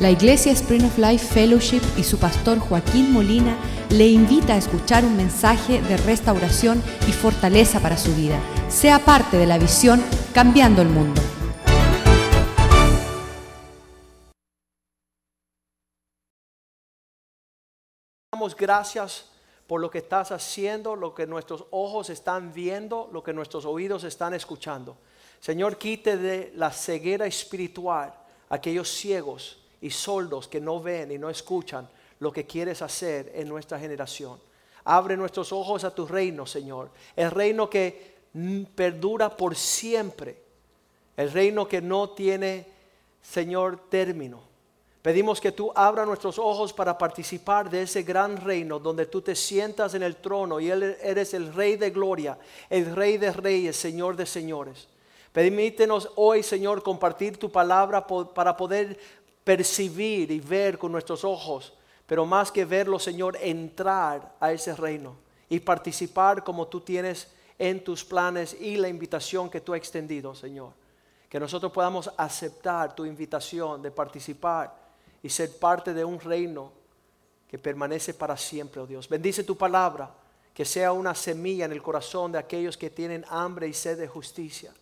La Iglesia Spring of Life Fellowship y su pastor Joaquín Molina le invita a escuchar un mensaje de restauración y fortaleza para su vida. Sea parte de la visión Cambiando el Mundo. Damos gracias por lo que estás haciendo, lo que nuestros ojos están viendo, lo que nuestros oídos están escuchando. Señor, quite de la ceguera espiritual aquellos ciegos y soldos que no ven y no escuchan lo que quieres hacer en nuestra generación. Abre nuestros ojos a tu reino, Señor. El reino que perdura por siempre. El reino que no tiene, Señor, término. Pedimos que tú abra nuestros ojos para participar de ese gran reino donde tú te sientas en el trono y eres el rey de gloria, el rey de reyes, Señor de señores. Permítenos hoy, Señor, compartir tu palabra para poder percibir y ver con nuestros ojos, pero más que verlo, Señor, entrar a ese reino y participar como tú tienes en tus planes y la invitación que tú has extendido, Señor. Que nosotros podamos aceptar tu invitación de participar y ser parte de un reino que permanece para siempre, oh Dios. Bendice tu palabra, que sea una semilla en el corazón de aquellos que tienen hambre y sed de justicia.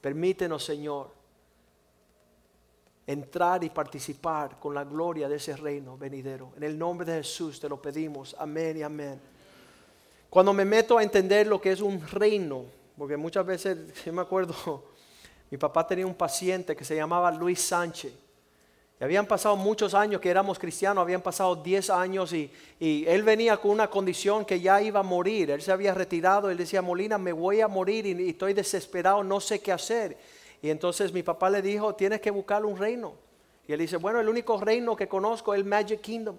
Permítenos, Señor, entrar y participar con la gloria de ese reino venidero. En el nombre de Jesús te lo pedimos. Amén y amén. Cuando me meto a entender lo que es un reino, porque muchas veces, yo me acuerdo, mi papá tenía un paciente que se llamaba Luis Sánchez. Y habían pasado muchos años que éramos cristianos, habían pasado 10 años y, y, él venía con una condición que ya iba a morir. Él se había retirado, él decía, Molina, me voy a morir y, y estoy desesperado, no sé qué hacer. Y entonces mi papá le dijo, tienes que buscar un reino. Y él dice, bueno, el único reino que conozco es el Magic Kingdom.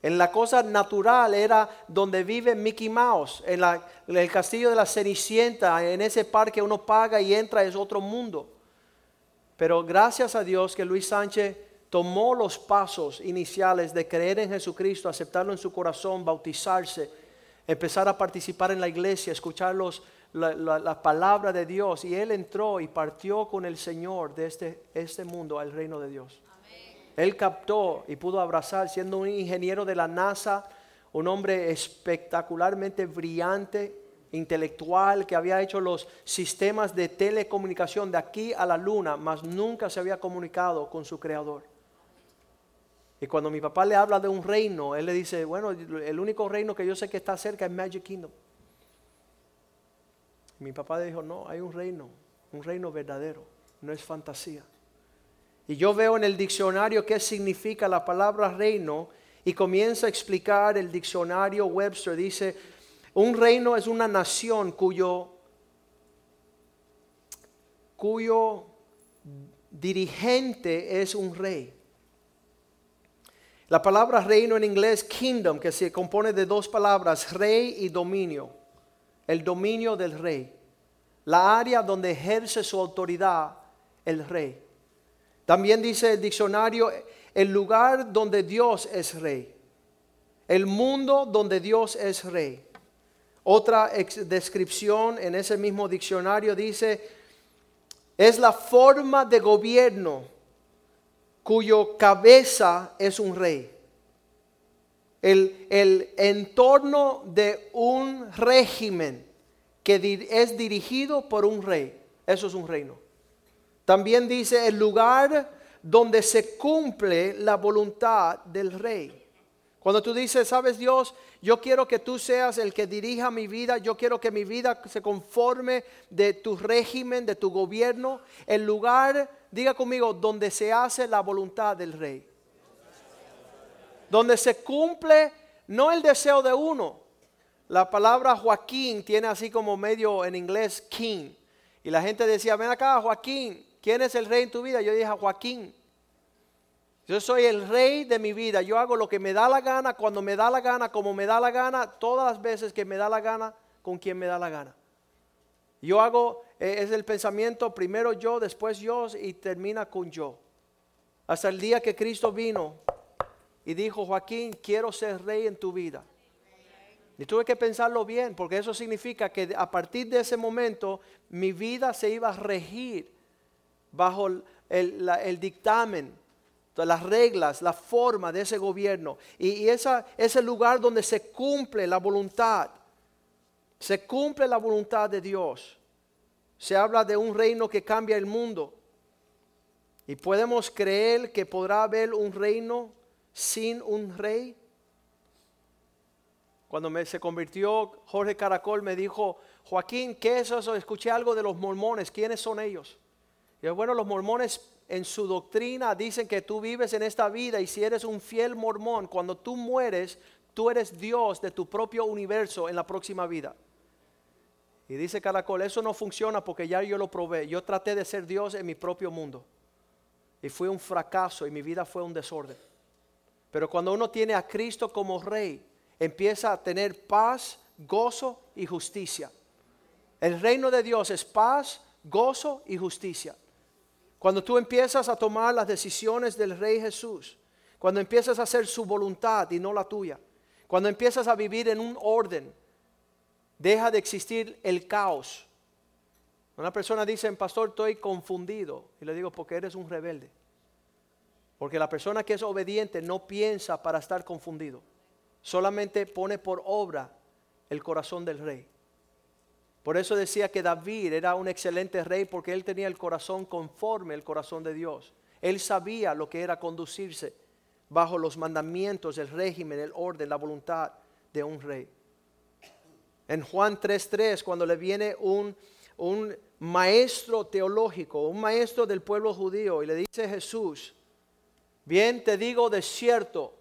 En la cosa natural era donde vive Mickey Mouse, en, el castillo de la Cenicienta, en ese parque uno paga y entra, es otro mundo. Pero gracias a Dios que Luis Sánchez tomó los pasos iniciales de creer en Jesucristo, aceptarlo en su corazón, bautizarse, empezar a participar en la iglesia, escuchar los, la, palabra de Dios y él entró y partió con el Señor de este, este mundo al reino de Dios. Él captó y pudo abrazar, siendo un ingeniero de la NASA, un hombre espectacularmente brillante, intelectual, que había hecho los sistemas de telecomunicación de aquí a la luna, mas nunca se había comunicado con su creador. Y cuando mi papá le habla de un reino, él le dice, bueno, el único reino que yo sé que está cerca es Magic Kingdom. Mi papá dijo, no, hay un reino, un reino verdadero, no es fantasía. Y yo veo en el diccionario qué significa la palabra reino y comienza a explicar el diccionario Webster. Dice, un reino es una nación cuyo, cuyo dirigente es un rey. La palabra reino en inglés, kingdom, que se compone de dos palabras, rey y dominio el dominio del rey, la área donde ejerce su autoridad el rey. También dice el diccionario, el lugar donde Dios es rey, el mundo donde Dios es rey. Otra descripción en ese mismo diccionario dice, es la forma de gobierno cuyo cabeza es un rey el, entorno de un régimen que es dirigido por un rey. Eso es un reino. También dice el lugar donde se cumple la voluntad del rey. Cuando tú dices, sabes Dios, yo quiero que tú seas el que dirija mi vida, yo quiero que mi vida se conforme de tu régimen, de tu gobierno, el lugar, diga conmigo, donde se hace la voluntad del rey donde se cumple no el deseo de uno. La palabra Joaquín tiene así como medio en inglés king. Y la gente decía, ven acá Joaquín, ¿quién es el rey en tu vida? Yo dije, Joaquín. Yo soy el rey de mi vida. Yo hago lo que me da la gana, cuando me da la gana, como me da la gana, todas las veces que me da la gana, con quien me da la gana. Yo hago, eh, es el pensamiento, primero yo, después yo y termina con yo. Hasta el día que Cristo vino y dijo, Joaquín, quiero ser rey en tu vida. Y tuve que pensarlo bien, porque eso significa que a partir de ese momento mi vida se iba a regir bajo el, dictamen, las reglas, la forma de ese gobierno. Y, ese lugar donde se cumple la voluntad, se cumple la voluntad de Dios. Se habla de un reino que cambia el mundo. Y podemos creer que podrá haber un reino sin un rey. Cuando me, se convirtió Jorge Caracol me dijo, Joaquín, ¿qué es eso? Escuché algo de los mormones, ¿quiénes son ellos? Y yo, bueno, los mormones en su doctrina dicen que tú vives en esta vida y si eres un fiel mormón, cuando tú mueres, tú eres Dios de tu propio universo en la próxima vida. Y dice Caracol, eso no funciona porque ya yo lo probé. Yo traté de ser Dios en mi propio mundo. Y fue un fracaso y mi vida fue un desorden. Pero cuando uno tiene a Cristo como rey, empieza a tener paz, gozo y justicia. El reino de Dios es paz, gozo y justicia. Cuando tú empiezas a tomar las decisiones del Rey Jesús, cuando empiezas a hacer su voluntad y no la tuya, cuando empiezas a vivir en un orden, deja de existir el caos. Una persona dice, pastor, estoy confundido. Y le digo, porque eres un rebelde. Porque la persona que es obediente no piensa para estar confundido. Solamente pone por obra el corazón del rey. Por eso decía que David era un excelente rey porque él tenía el corazón conforme al corazón de Dios. Él sabía lo que era conducirse bajo los mandamientos, el régimen, el orden, la voluntad de un rey. En Juan 3.3, cuando le viene un, un maestro teológico, un maestro del pueblo judío, y le dice Jesús, bien te digo de cierto,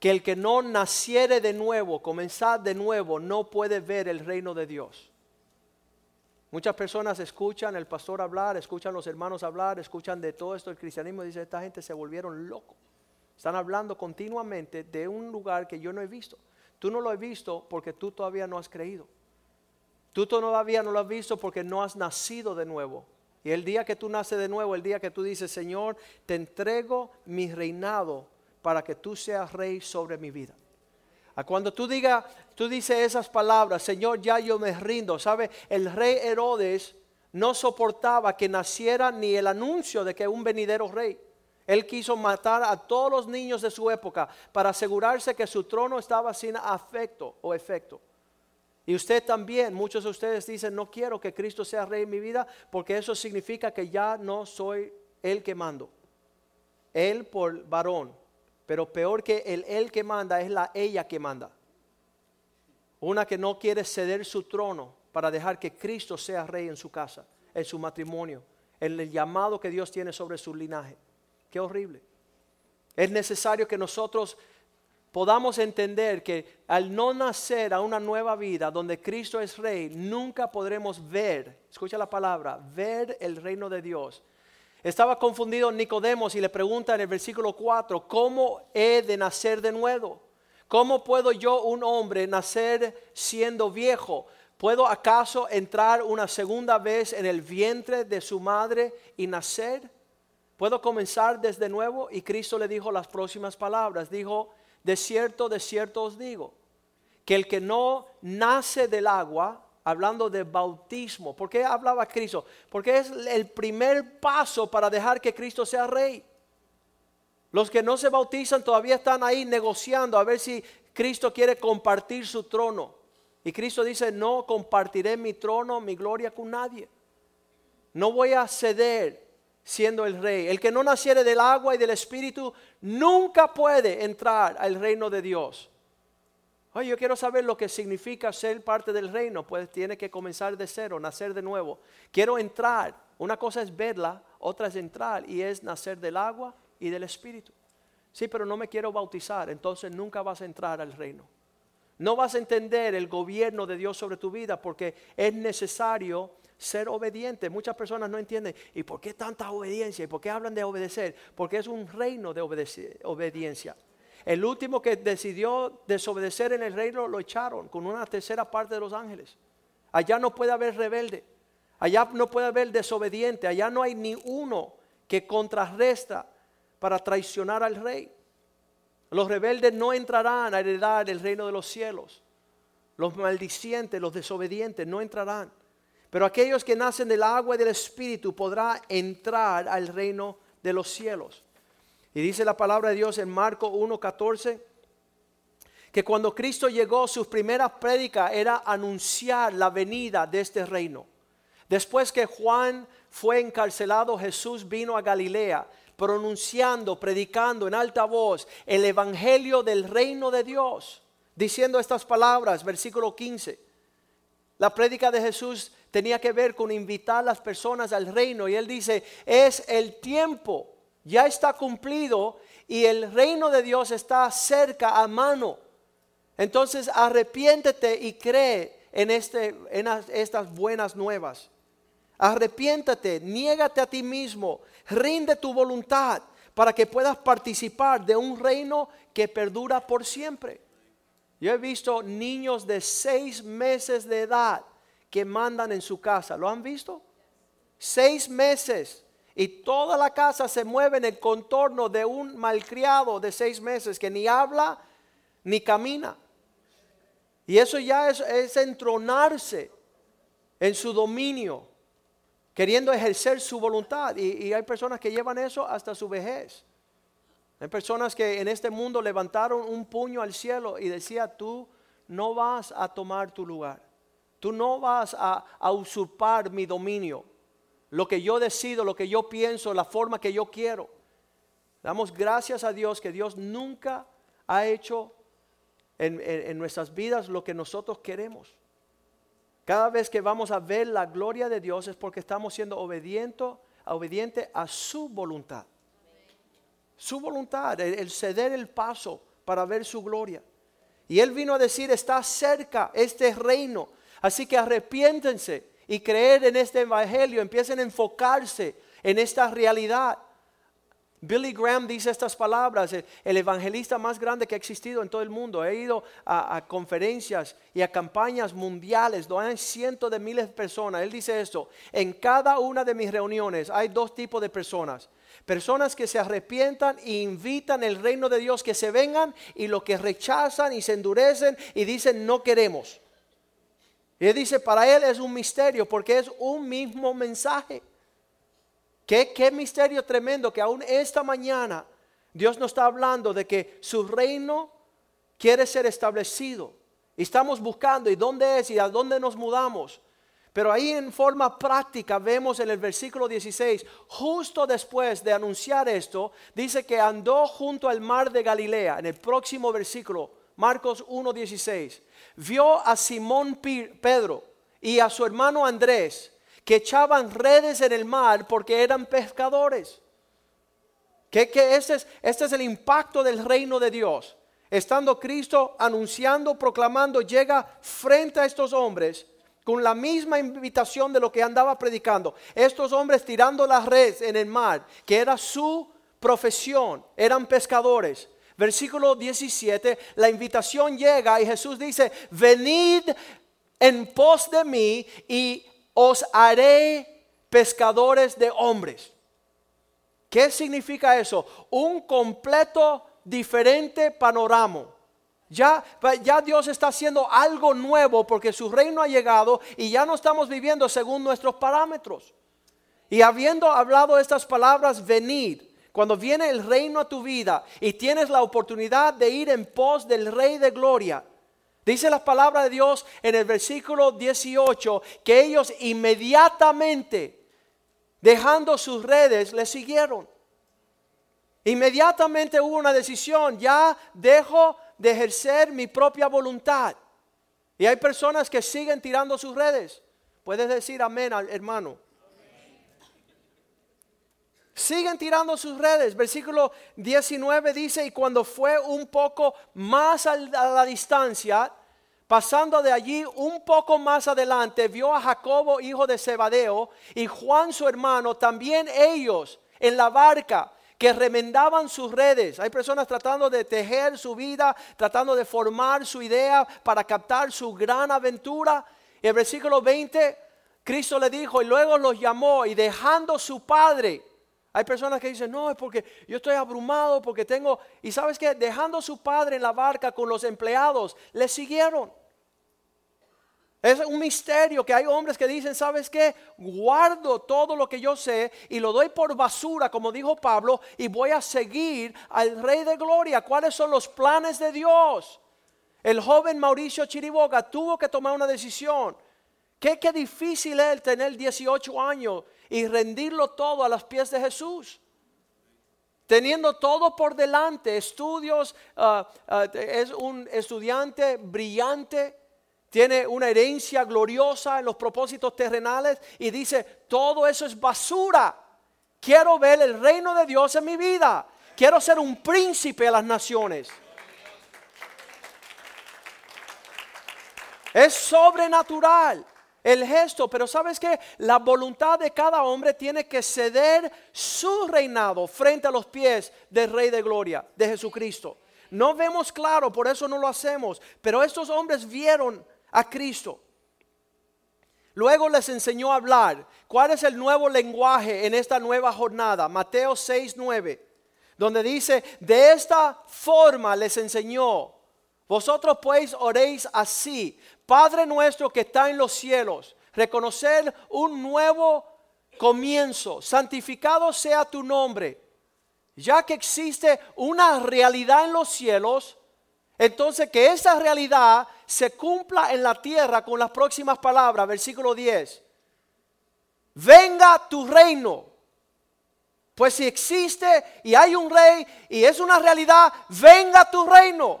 que el que no naciere de nuevo, comenzar de nuevo, no puede ver el reino de Dios. Muchas personas escuchan el pastor hablar, escuchan los hermanos hablar, escuchan de todo esto el cristianismo y dicen, esta gente se volvieron locos. Están hablando continuamente de un lugar que yo no he visto. Tú no lo has visto porque tú todavía no has creído. Tú todavía no lo has visto porque no has nacido de nuevo. Y el día que tú naces de nuevo, el día que tú dices, Señor, te entrego mi reinado para que tú seas rey sobre mi vida. A cuando tú digas, tú dices esas palabras, Señor, ya yo me rindo. ¿Sabe? El rey Herodes no soportaba que naciera ni el anuncio de que un venidero rey. Él quiso matar a todos los niños de su época para asegurarse que su trono estaba sin afecto o efecto. Y usted también, muchos de ustedes dicen, no quiero que Cristo sea rey en mi vida porque eso significa que ya no soy el que mando. Él por varón, pero peor que el él que manda es la ella que manda. Una que no quiere ceder su trono para dejar que Cristo sea rey en su casa, en su matrimonio, en el llamado que Dios tiene sobre su linaje. Qué horrible. Es necesario que nosotros podamos entender que al no nacer a una nueva vida donde Cristo es rey, nunca podremos ver, escucha la palabra, ver el reino de Dios. Estaba confundido Nicodemos y le pregunta en el versículo 4, ¿cómo he de nacer de nuevo? ¿Cómo puedo yo, un hombre, nacer siendo viejo? ¿Puedo acaso entrar una segunda vez en el vientre de su madre y nacer? ¿Puedo comenzar desde nuevo? Y Cristo le dijo las próximas palabras. Dijo, de cierto, de cierto os digo, que el que no nace del agua, hablando de bautismo, ¿por qué hablaba Cristo? Porque es el primer paso para dejar que Cristo sea rey. Los que no se bautizan todavía están ahí negociando a ver si Cristo quiere compartir su trono. Y Cristo dice, no compartiré mi trono, mi gloria con nadie. No voy a ceder siendo el rey. El que no naciere del agua y del espíritu nunca puede entrar al reino de Dios. Oye, yo quiero saber lo que significa ser parte del reino. Pues tiene que comenzar de cero, nacer de nuevo. Quiero entrar. Una cosa es verla, otra es entrar y es nacer del agua y del espíritu. Sí, pero no me quiero bautizar, entonces nunca vas a entrar al reino. No vas a entender el gobierno de Dios sobre tu vida porque es necesario ser obediente. Muchas personas no entienden, ¿y por qué tanta obediencia? ¿Y por qué hablan de obedecer? Porque es un reino de obediencia. El último que decidió desobedecer en el reino lo echaron con una tercera parte de los ángeles. Allá no puede haber rebelde, allá no puede haber desobediente, allá no hay ni uno que contrarresta para traicionar al rey. Los rebeldes no entrarán a heredar el reino de los cielos. Los maldicientes, los desobedientes no entrarán. Pero aquellos que nacen del agua y del Espíritu podrán entrar al reino de los cielos. Y dice la palabra de Dios en Marco 1.14 que cuando Cristo llegó, su primera prédica era anunciar la venida de este reino. Después que Juan fue encarcelado, Jesús vino a Galilea pronunciando, predicando en alta voz el evangelio del reino de Dios, diciendo estas palabras, versículo 15. La prédica de Jesús tenía que ver con invitar a las personas al reino y él dice, es el tiempo, ya está cumplido y el reino de Dios está cerca a mano. Entonces arrepiéntete y cree en, este, en estas buenas nuevas. Arrepiéntete, niégate a ti mismo, rinde tu voluntad para que puedas participar de un reino que perdura por siempre. Yo he visto niños de seis meses de edad que mandan en su casa. ¿Lo han visto? Seis meses. Y toda la casa se mueve en el contorno de un malcriado de seis meses que ni habla ni camina. Y eso ya es, entronarse en su dominio, queriendo ejercer su voluntad. Y, y hay personas que llevan eso hasta su vejez. Hay personas que en este mundo levantaron un puño al cielo y decía, tú no vas a tomar tu lugar. Tú no vas a, usurpar mi dominio. Lo que yo decido, lo que yo pienso, la forma que yo quiero. Damos gracias a Dios que Dios nunca ha hecho en, nuestras vidas lo que nosotros queremos. Cada vez que vamos a ver la gloria de Dios es porque estamos siendo obedientes obediente a su voluntad. Su voluntad, el ceder el paso para ver su gloria. Y Él vino a decir, está cerca este reino. Así que arrepiéntense y creer en este evangelio, empiecen a enfocarse en esta realidad. Billy Graham dice estas palabras, el evangelista más grande que ha existido en todo el mundo. He ido a, conferencias y a campañas mundiales donde hay cientos de miles de personas. Él dice esto, en cada una de mis reuniones hay dos tipos de personas. Personas que se arrepientan e invitan el reino de Dios que se vengan y los que rechazan y se endurecen y dicen no queremos. Y él dice, para él es un misterio porque es un mismo mensaje. Qué, misterio tremendo que aún esta mañana Dios nos está hablando de que su reino quiere ser establecido. Y estamos buscando y dónde es y a dónde nos mudamos. Pero ahí en forma práctica vemos en el versículo 16, justo después de anunciar esto, dice que andó junto al mar de Galilea. En el próximo versículo, Marcos 1.16, vio a Simón Pedro y a su hermano Andrés que echaban redes en el mar porque eran pescadores. Que, este, es, este es el impacto del reino de Dios. Estando Cristo anunciando, proclamando, llega frente a estos hombres con la misma invitación de lo que andaba predicando. Estos hombres tirando las redes en el mar, que era su profesión, eran pescadores. Versículo 17, la invitación llega y Jesús dice, venid en pos de mí y os haré pescadores de hombres. ¿Qué significa eso? Un completo diferente panorama. Ya, ya, Dios está haciendo algo nuevo porque su reino ha llegado y ya no estamos viviendo según nuestros parámetros. Y habiendo hablado estas palabras, venid. Cuando viene el reino a tu vida y tienes la oportunidad de ir en pos del Rey de Gloria, Dice la palabra de Dios en el versículo 18 que ellos inmediatamente, dejando sus redes, le siguieron. Inmediatamente hubo una decisión, ya dejo de ejercer mi propia voluntad. Y hay personas que siguen tirando sus redes. Puedes decir amén, hermano. Siguen tirando sus redes. Versículo 19 dice, y cuando fue un poco más a la distancia, pasando de allí un poco más adelante, vio a Jacobo, hijo de Zebadeo, y Juan su hermano, también ellos en la barca que remendaban sus redes. Hay personas tratando de tejer su vida, tratando de formar su idea para captar su gran aventura. Y el versículo 20, Cristo le dijo, y luego los llamó, y dejando su padre, hay personas que dicen, no, es porque yo estoy abrumado, porque tengo... Y sabes que dejando a su padre en la barca con los empleados, le siguieron. Es un misterio que hay hombres que dicen, ¿sabes qué? Guardo todo lo que yo sé y lo doy por basura, como dijo Pablo, y voy a seguir al Rey de Gloria. ¿Cuáles son los planes de Dios? El joven Mauricio Chiriboga tuvo que tomar una decisión. Qué, qué difícil es tener 18 años y rendirlo todo a los pies de Jesús. Teniendo todo por delante, estudios, ah, ah, es un estudiante brillante, tiene una herencia gloriosa en los propósitos terrenales y dice, todo eso es basura. Quiero ver el reino de Dios en mi vida. Quiero ser un príncipe a las naciones. Es sobrenatural el gesto, pero sabes que la voluntad de cada hombre tiene que ceder su reinado frente a los pies del Rey de Gloria, de Jesucristo. No vemos claro, por eso no lo hacemos, pero estos hombres vieron a Cristo. Luego les enseñó a hablar. ¿Cuál es el nuevo lenguaje en esta nueva jornada? Mateo 6, 9, donde dice, de esta forma les enseñó. Vosotros pues oréis así, Padre nuestro que está en los cielos, reconocer un nuevo comienzo, santificado sea tu nombre. Ya que existe una realidad en los cielos, entonces que esa realidad se cumpla en la tierra con las próximas palabras, versículo 10. Venga tu reino. Pues si existe y hay un rey y es una realidad, venga tu reino.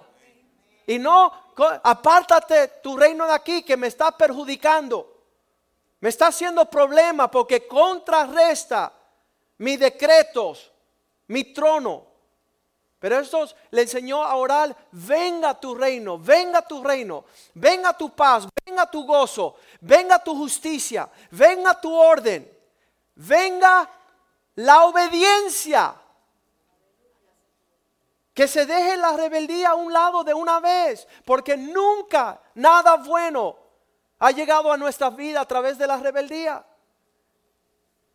Y no, apártate tu reino de aquí que me está perjudicando. Me está haciendo problema porque contrarresta mis decretos, mi trono. Pero estos le enseñó a orar, venga tu reino, venga tu reino, venga tu paz, venga tu gozo, venga tu justicia, venga tu orden, venga la obediencia. Que se deje la rebeldía a un lado de una vez, porque nunca nada bueno ha llegado a nuestra vida a través de la rebeldía.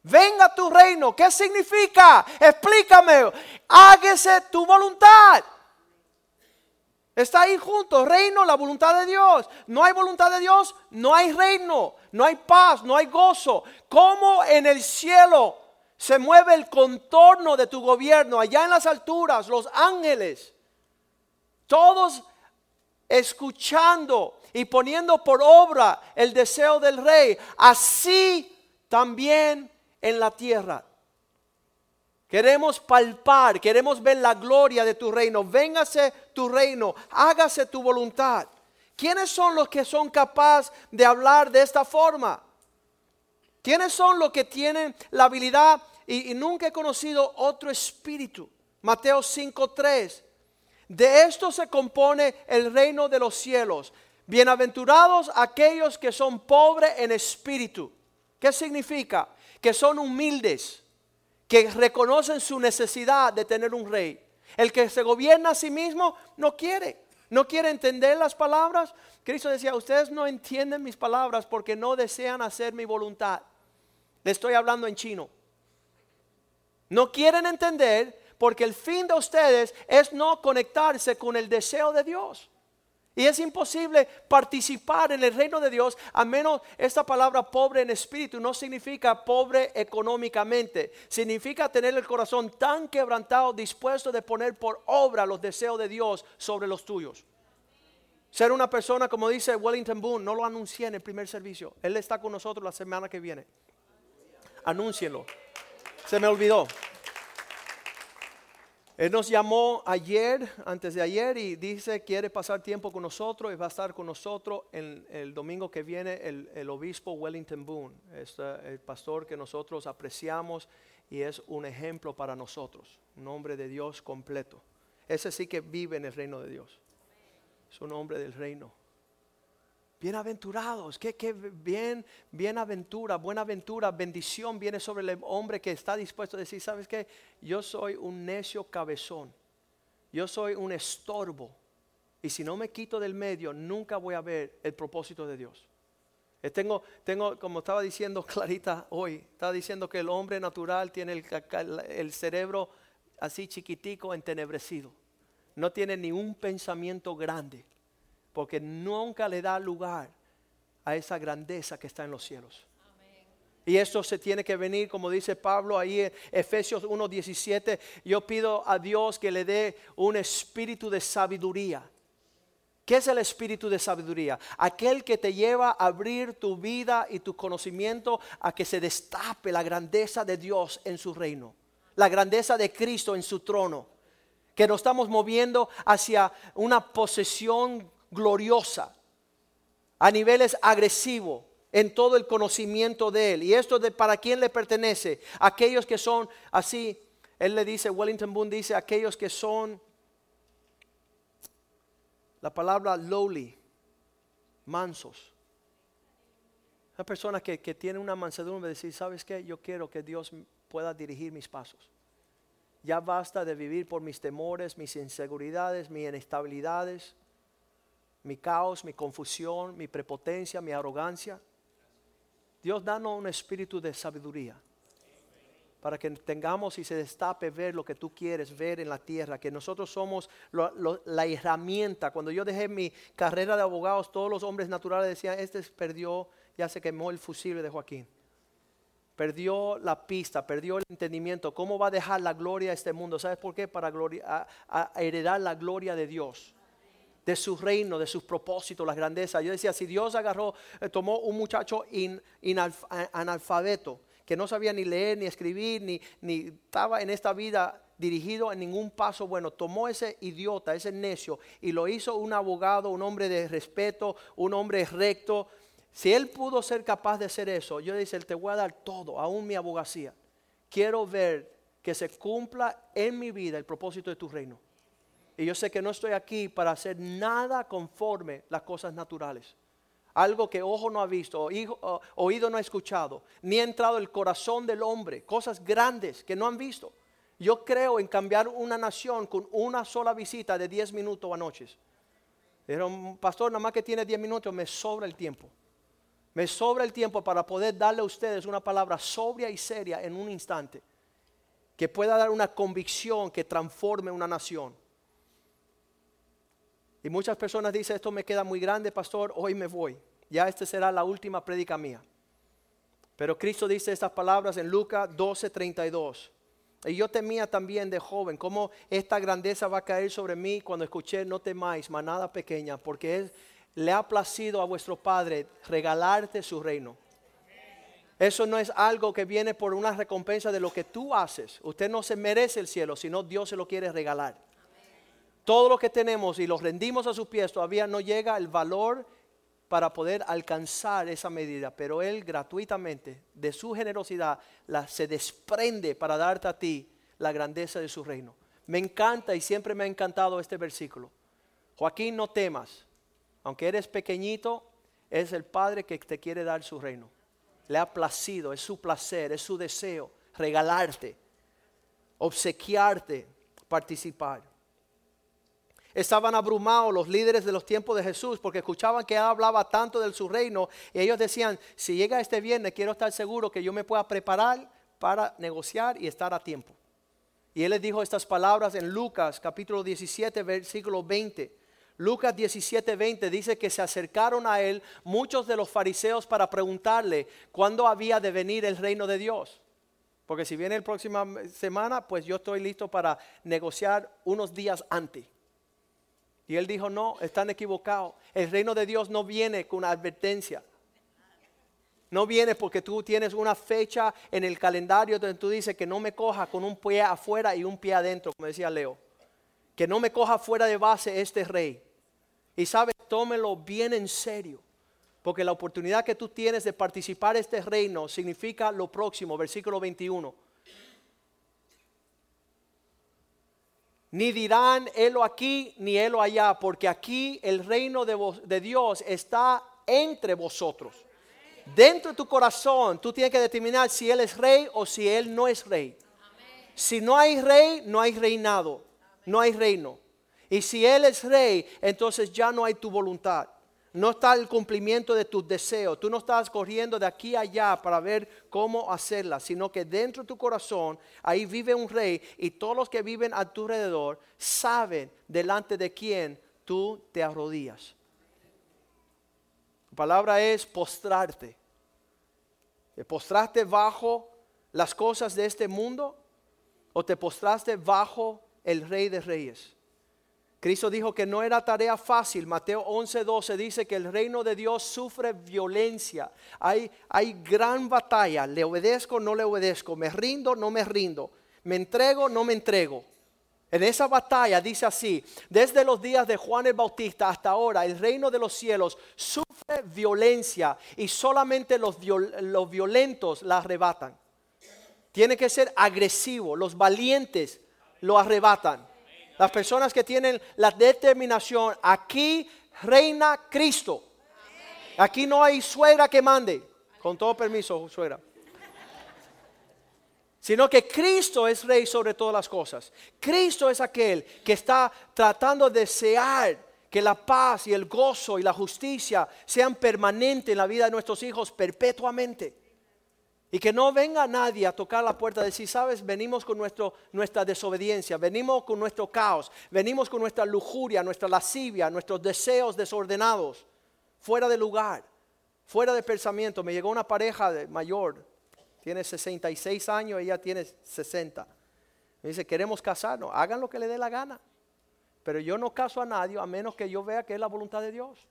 Venga tu reino. ¿Qué significa? Explícame. Hágase tu voluntad. Está ahí junto, reino, la voluntad de Dios. No hay voluntad de Dios, no hay reino, no hay paz, no hay gozo. Como en el cielo se mueve el contorno de tu gobierno, allá en las alturas, los ángeles, todos escuchando y poniendo por obra el deseo del rey, así también en la tierra. Queremos palpar, queremos ver la gloria de tu reino. Véngase tu reino, hágase tu voluntad. ¿Quiénes son los que son capaces de hablar de esta forma? ¿Quiénes son los que tienen la habilidad? Y, y nunca he conocido otro espíritu. Mateo 5:3. De esto se compone el reino de los cielos. Bienaventurados aquellos que son pobres en espíritu. ¿Qué significa? que son humildes, que reconocen su necesidad de tener un rey. El que se gobierna a sí mismo no quiere, no quiere entender las palabras. Cristo decía, ustedes no entienden mis palabras porque no desean hacer mi voluntad. Le estoy hablando en chino. No quieren entender porque el fin de ustedes es no conectarse con el deseo de Dios. Y es imposible participar en el reino de Dios a menos esta palabra pobre en espíritu no significa pobre económicamente. Significa tener el corazón tan quebrantado, dispuesto de poner por obra los deseos de Dios sobre los tuyos. Ser una persona, como dice Wellington Boone, no lo anuncié en el primer servicio. Él está con nosotros la semana que viene. Anúncienlo. Se me olvidó. Él nos llamó ayer, antes de ayer, y dice quiere pasar tiempo con nosotros y va a estar con nosotros el domingo que viene el, obispo Wellington Boone, es eh, el pastor que nosotros apreciamos y es un ejemplo para nosotros, un hombre de Dios completo. Ese sí que vive en el reino de Dios. Es un hombre del reino. Bienaventurados, que, que bien, bienaventura, buena aventura, bendición viene sobre el hombre que está dispuesto a decir, ¿sabes qué? Yo soy un necio cabezón, yo soy un estorbo, y si no me quito del medio, nunca voy a ver el propósito de Dios. Eh, tengo, tengo, como estaba diciendo Clarita hoy, estaba diciendo que el hombre natural tiene el, el cerebro así chiquitico, entenebrecido. No tiene ni un pensamiento grande porque nunca le da lugar a esa grandeza que está en los cielos. Y esto se tiene que venir, como dice Pablo ahí en Efesios 1:17. Yo pido a Dios que le dé un espíritu de sabiduría. ¿Qué es el espíritu de sabiduría? Aquel que te lleva a abrir tu vida y tu conocimiento a que se destape la grandeza de Dios en su reino, la grandeza de Cristo en su trono, que nos estamos moviendo hacia una posesión gloriosa a niveles agresivos en todo el conocimiento de Él. ¿Y esto de para quién le pertenece? Aquellos que son así, Él le dice, Wellington Boone dice, aquellos que son, la palabra lowly, mansos. Una persona que, que tiene una mansedumbre de decir, ¿sabes qué? Yo quiero que Dios pueda dirigir mis pasos. Ya basta de vivir por mis temores, mis inseguridades, mis inestabilidades, mi caos, mi confusión, mi prepotencia, mi arrogancia. Dios danos un espíritu de sabiduría para que tengamos y se destape ver lo que tú quieres ver en la tierra, que nosotros somos la herramienta. Cuando yo dejé mi carrera de abogados, todos los hombres naturales decían, este perdió, ya se quemó el fusible de Joaquín. Perdió la pista, perdió el entendimiento. ¿Cómo va a dejar la gloria a este mundo? ¿Sabes por qué? Para heredar la gloria de Dios de su reino, de sus propósitos, las grandezas. Yo decía, si Dios agarró, eh, tomó un muchacho analfabeto, que no sabía ni leer, ni escribir, ni, ni estaba en esta vida dirigido en ningún paso bueno, tomó ese idiota, ese necio, y lo hizo un abogado, un hombre de respeto, un hombre recto. Si él pudo ser capaz de hacer eso, yo dice, te voy a dar todo, aún mi abogacía. Quiero ver que se cumpla en mi vida el propósito de tu reino. Y yo sé que no estoy aquí para hacer nada conforme las cosas naturales. Algo que ojo no ha visto, oído no ha escuchado, ni ha entrado el corazón del hombre. Cosas grandes que no han visto. Yo creo en cambiar una nación con una sola visita de 10 minutos a noches. Pero, pastor, nada más que tiene 10 minutos, me sobra el tiempo. Me sobra el tiempo para poder darle a ustedes una palabra sobria y seria en un instante. Que pueda dar una convicción que transforme una nación. Y muchas personas dicen, esto me queda muy grande, pastor, hoy me voy. Ya esta será la última prédica mía. Pero Cristo dice estas palabras en Lucas 12:32. Y yo temía también de joven cómo esta grandeza va a caer sobre mí cuando escuché, no temáis, manada pequeña, porque él, le ha placido a vuestro Padre regalarte su reino. Eso no es algo que viene por una recompensa de lo que tú haces. Usted no se merece el cielo, sino Dios se lo quiere regalar todo lo que tenemos y lo rendimos a sus pies, todavía no llega el valor para poder alcanzar esa medida, pero Él gratuitamente, de su generosidad, la, se desprende para darte a ti la grandeza de su reino. Me encanta y siempre me ha encantado este versículo. Joaquín, no temas, aunque eres pequeñito, es el Padre que te quiere dar su reino. Le ha placido, es su placer, es su deseo, regalarte, obsequiarte, participar. Estaban abrumados los líderes de los tiempos de Jesús porque escuchaban que hablaba tanto de su reino y ellos decían, si llega este viernes quiero estar seguro que yo me pueda preparar para negociar y estar a tiempo. Y él les dijo estas palabras en Lucas capítulo 17 versículo 20. Lucas 17, 20 dice que se acercaron a él muchos de los fariseos para preguntarle cuándo había de venir el reino de Dios. Porque si viene la próxima semana, pues yo estoy listo para negociar unos días antes. Y él dijo, no, están equivocados. El reino de Dios no viene con advertencia. No viene porque tú tienes una fecha en el calendario donde tú dices que no me coja con un pie afuera y un pie adentro, como decía Leo. Que no me coja fuera de base este rey. Y sabes, tómelo bien en serio. Porque la oportunidad que tú tienes de participar en este reino significa lo próximo, versículo 21 Ni dirán, helo aquí, ni helo allá, porque aquí el reino de, de Dios está entre vosotros. Dentro de tu corazón, tú tienes que determinar si Él es rey o si Él no es rey. Si no hay rey, no hay reinado, no hay reino. Y si Él es rey, entonces ya no hay tu voluntad no está el cumplimiento de tus deseos. Tú no estás corriendo de aquí a allá para ver cómo hacerla, sino que dentro de tu corazón ahí vive un rey y todos los que viven a tu alrededor saben delante de quién tú te arrodillas. La palabra es postrarte. ¿Te postraste bajo las cosas de este mundo o te postraste bajo el Rey de Reyes? Cristo dijo que no era tarea fácil. Mateo 11:12 dice que el reino de Dios sufre violencia. Hay, hay gran batalla. Le obedezco, no le obedezco. Me rindo, no me rindo. Me entrego, no me entrego. En esa batalla dice así, desde los días de Juan el Bautista hasta ahora, el reino de los cielos sufre violencia y solamente los, los violentos la arrebatan. Tiene que ser agresivo, los valientes lo arrebatan. Las personas que tienen la determinación, aquí reina Cristo. Aquí no hay suegra que mande. Con todo permiso, suegra. Sino que Cristo es rey sobre todas las cosas. Cristo es aquel que está tratando de desear que la paz y el gozo y la justicia sean permanentes en la vida de nuestros hijos perpetuamente. Y que no venga nadie a tocar la puerta de decir, sabes, venimos con nuestro, nuestra desobediencia, venimos con nuestro caos, venimos con nuestra lujuria, nuestra lascivia, nuestros deseos desordenados, fuera de lugar, fuera de pensamiento. Me llegó una pareja mayor, tiene 66 años, ella tiene 60. Me dice, queremos casarnos, hagan lo que le dé la gana. Pero yo no caso a nadie a menos que yo vea que es la voluntad de Dios.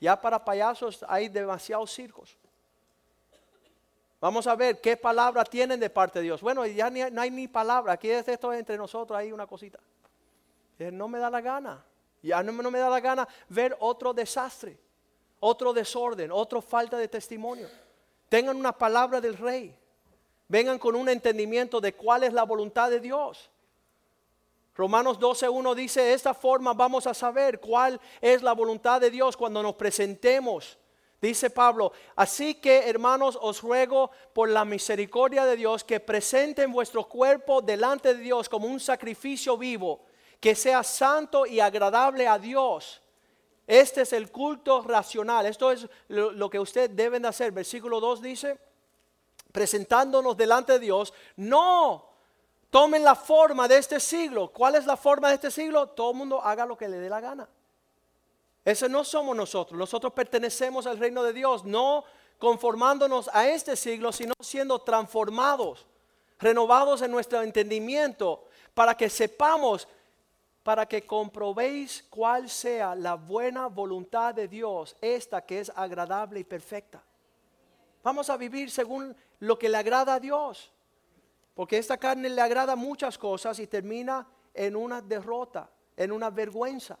Ya para payasos hay demasiados circos. Vamos a ver qué palabra tienen de parte de Dios. Bueno, ya no hay ni palabra. Aquí es esto entre nosotros, hay una cosita. No me da la gana. Ya no, no me da la gana ver otro desastre, otro desorden, otra falta de testimonio. Tengan una palabra del rey. Vengan con un entendimiento de cuál es la voluntad de Dios. Romanos 12.1 dice, de esta forma vamos a saber cuál es la voluntad de Dios cuando nos presentemos Dice Pablo, así que hermanos os ruego por la misericordia de Dios que presenten vuestro cuerpo delante de Dios como un sacrificio vivo, que sea santo y agradable a Dios. Este es el culto racional. Esto es lo, que ustedes deben hacer. Versículo 2 dice, presentándonos delante de Dios, no tomen la forma de este siglo. ¿Cuál es la forma de este siglo? Todo el mundo haga lo que le dé la gana. Ese no somos nosotros. Nosotros pertenecemos al reino de Dios, no conformándonos a este siglo, sino siendo transformados, renovados en nuestro entendimiento, para que sepamos, para que comprobéis cuál sea la buena voluntad de Dios, esta que es agradable y perfecta. Vamos a vivir según lo que le agrada a Dios, porque esta carne le agrada muchas cosas y termina en una derrota, en una vergüenza.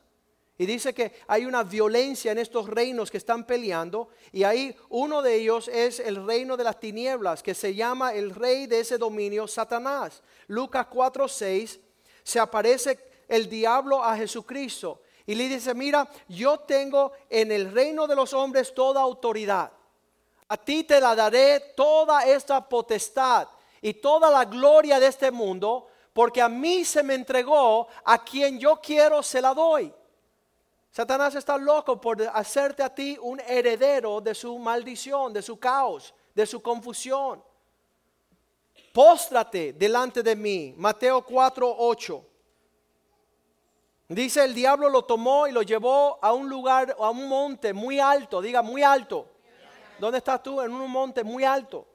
Y dice que hay una violencia en estos reinos que están peleando. Y ahí uno de ellos es el reino de las tinieblas, que se llama el rey de ese dominio, Satanás. Lucas 4:6 se aparece el diablo a Jesucristo y le dice, mira, yo tengo en el reino de los hombres toda autoridad. A ti te la daré toda esta potestad y toda la gloria de este mundo, porque a mí se me entregó, a quien yo quiero se la doy. Satanás está loco por hacerte a ti un heredero de su maldición, de su caos, de su confusión. Póstrate delante de mí. Mateo 4, 8. Dice el diablo lo tomó y lo llevó a un lugar, a un monte muy alto. Diga, muy alto. ¿Dónde estás tú? En un monte muy alto.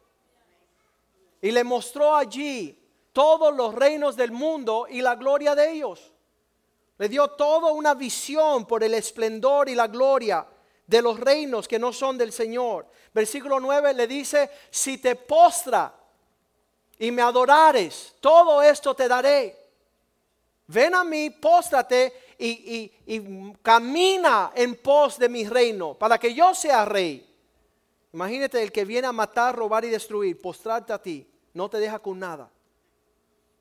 Y le mostró allí todos los reinos del mundo y la gloria de ellos. Le dio toda una visión por el esplendor y la gloria de los reinos que no son del Señor. Versículo 9 le dice, si te postra y me adorares, todo esto te daré. Ven a mí, póstrate y, y camina en pos de mi reino para que yo sea rey. Imagínate el que viene a matar, robar y destruir, postrarte a ti, no te deja con nada.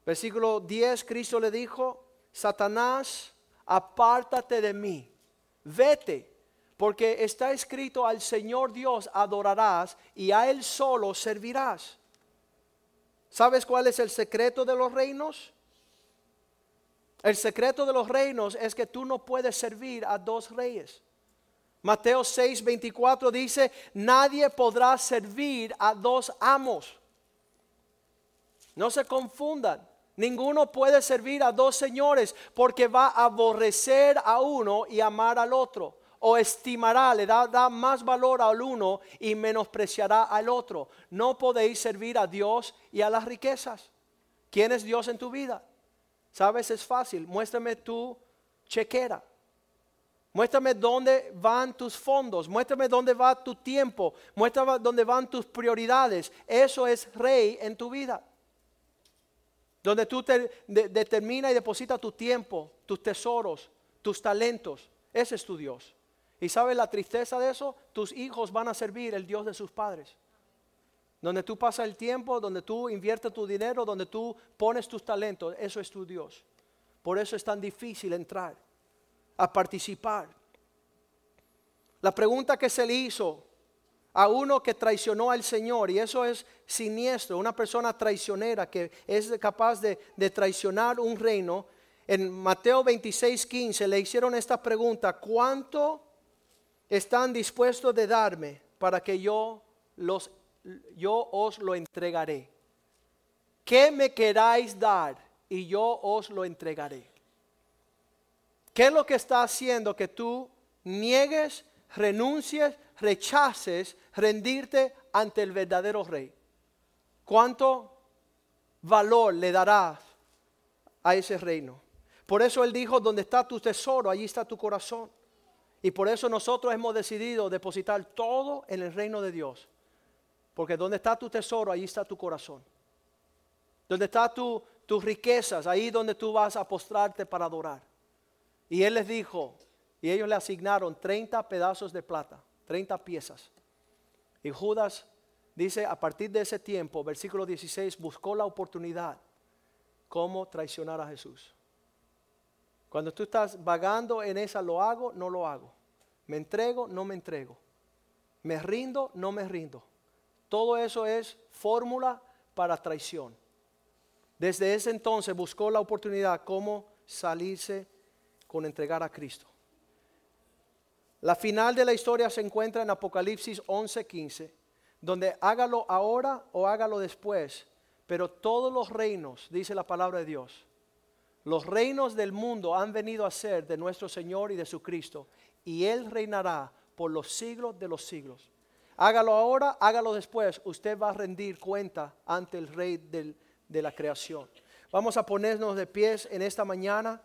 Versículo 10, Cristo le dijo, Satanás, apártate de mí, vete, porque está escrito al Señor Dios adorarás y a Él solo servirás. ¿Sabes cuál es el secreto de los reinos? El secreto de los reinos es que tú no puedes servir a dos reyes. Mateo 6, 24 dice, nadie podrá servir a dos amos. No se confundan. Ninguno puede servir a dos señores porque va a aborrecer a uno y amar al otro. o estimará, le da, más valor al uno y menospreciará al otro. No podéis servir a Dios y a las riquezas. ¿Quién es Dios en tu vida? Sabes, es fácil. Muéstrame tu chequera. Muéstrame dónde van tus fondos, muéstrame dónde va tu tiempo, muéstrame dónde van tus prioridades. Eso es rey en tu vida. Donde tú te, determina y deposita tu tiempo, tus tesoros, tus talentos. Ese es tu Dios. ¿Y sabes la tristeza de eso? Tus hijos van a servir el Dios de sus padres. Donde tú pasas el tiempo, donde tú inviertes tu dinero, donde tú pones tus talentos, eso es tu Dios. Por eso es tan difícil entrar a participar. La pregunta que se le hizo a uno que traicionó al Señor, y eso es siniestro, una persona traicionera que es capaz de, traicionar un reino, en Mateo 26, 15 le hicieron esta pregunta, ¿cuánto están dispuestos de darme para que yo, los, yo os lo entregaré? ¿Qué me queráis dar? Y yo os lo entregaré. ¿Qué es lo que está haciendo que tú niegues, renuncies, rechaces rendirte ante el verdadero rey? ¿Cuánto valor le darás a ese reino? Por eso él dijo, donde está tu tesoro, allí está tu corazón. Y por eso nosotros hemos decidido depositar todo en el reino de Dios. Porque donde está tu tesoro, allí está tu corazón. Donde están tu, tus riquezas, ahí donde tú vas a postrarte para adorar. Y él les dijo, y ellos le asignaron 30 pedazos de plata, 30 piezas. Y Judas dice, a partir de ese tiempo, versículo 16, buscó la oportunidad cómo traicionar a Jesús. Cuando tú estás vagando en esa, lo hago, no lo hago. Me entrego, no me entrego. Me rindo, no me rindo. Todo eso es fórmula para traición. Desde ese entonces buscó la oportunidad cómo salirse con entregar a Cristo. La final de la historia se encuentra en Apocalipsis 11:15, donde hágalo ahora o hágalo después, pero todos los reinos, dice la palabra de Dios, los reinos del mundo han venido a ser de nuestro Señor y de su Cristo, y Él reinará por los siglos de los siglos. Hágalo ahora, hágalo después, usted va a rendir cuenta ante el Rey de la creación. Vamos a ponernos de pies en esta mañana.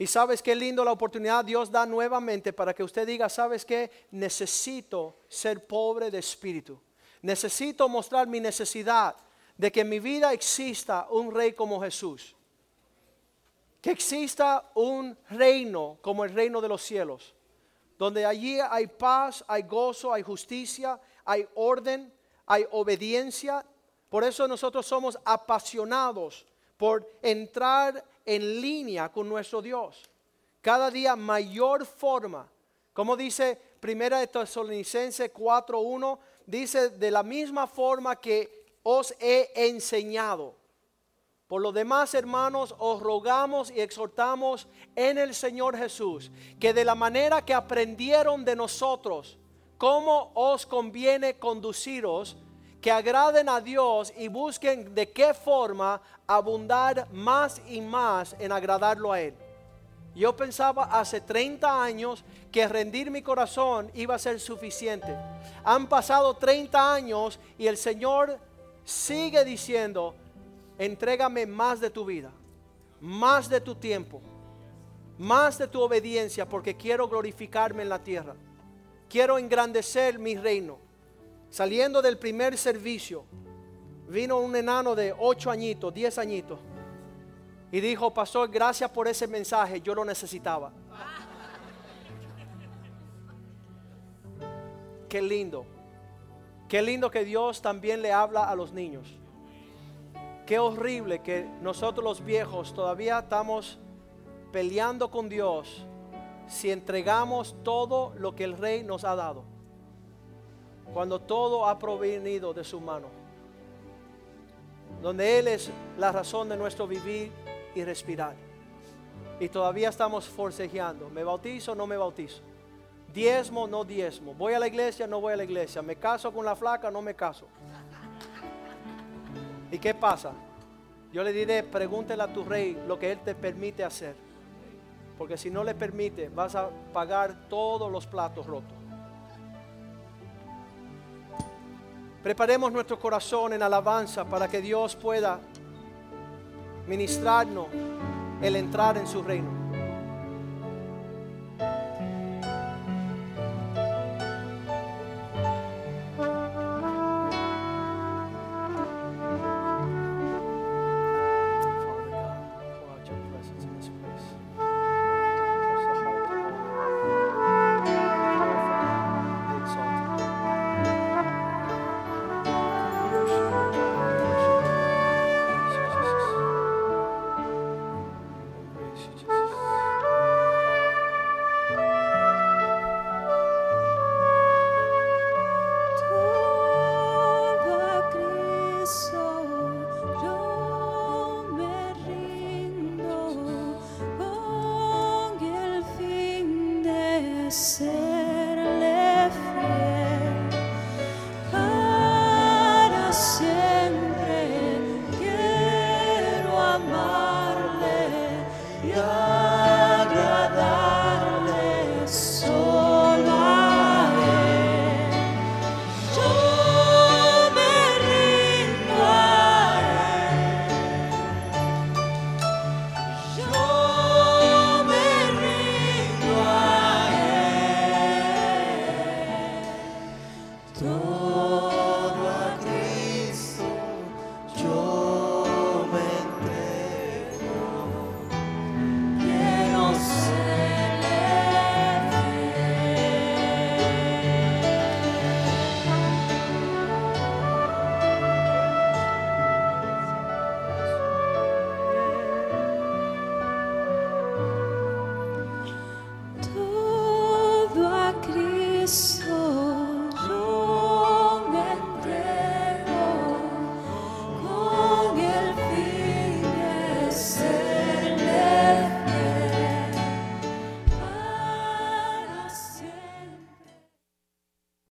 Y sabes qué lindo la oportunidad Dios da nuevamente para que usted diga, sabes que necesito ser pobre de espíritu. Necesito mostrar mi necesidad de que en mi vida exista un rey como Jesús. Que exista un reino como el reino de los cielos. Donde allí hay paz, hay gozo, hay justicia, hay orden, hay obediencia. Por eso nosotros somos apasionados por entrar en línea con nuestro Dios. Cada día mayor forma. Como dice Primera de Tesalonicenses 4.1, dice de la misma forma que os he enseñado. Por lo demás, hermanos, os rogamos y exhortamos en el Señor Jesús, que de la manera que aprendieron de nosotros, cómo os conviene conduciros, que agraden a Dios y busquen de qué forma abundar más y más en agradarlo a Él. Yo pensaba hace 30 años que rendir mi corazón iba a ser suficiente. Han pasado 30 años y el Señor sigue diciendo, entrégame más de tu vida, más de tu tiempo, más de tu obediencia, porque quiero glorificarme en la tierra. Quiero engrandecer mi reino. Saliendo del primer servicio, vino un enano de 8 añitos, 10 añitos, y dijo, pastor, gracias por ese mensaje, yo lo necesitaba. Qué lindo. Qué lindo que Dios también le habla a los niños. Qué horrible que nosotros los viejos todavía estamos peleando con Dios si entregamos todo lo que el rey nos ha dado cuando todo ha provenido de su mano, donde Él es la razón de nuestro vivir y respirar. Y todavía estamos forcejeando, ¿me bautizo o no me bautizo? Diezmo, no diezmo. Voy a la iglesia, no voy a la iglesia. Me caso con la flaca, no me caso. ¿Y qué pasa? Yo le diré, pregúntele a tu rey lo que Él te permite hacer. Porque si no le permite, vas a pagar todos los platos rotos. Preparemos nuestro corazón en alabanza para que Dios pueda ministrarnos el entrar en su reino.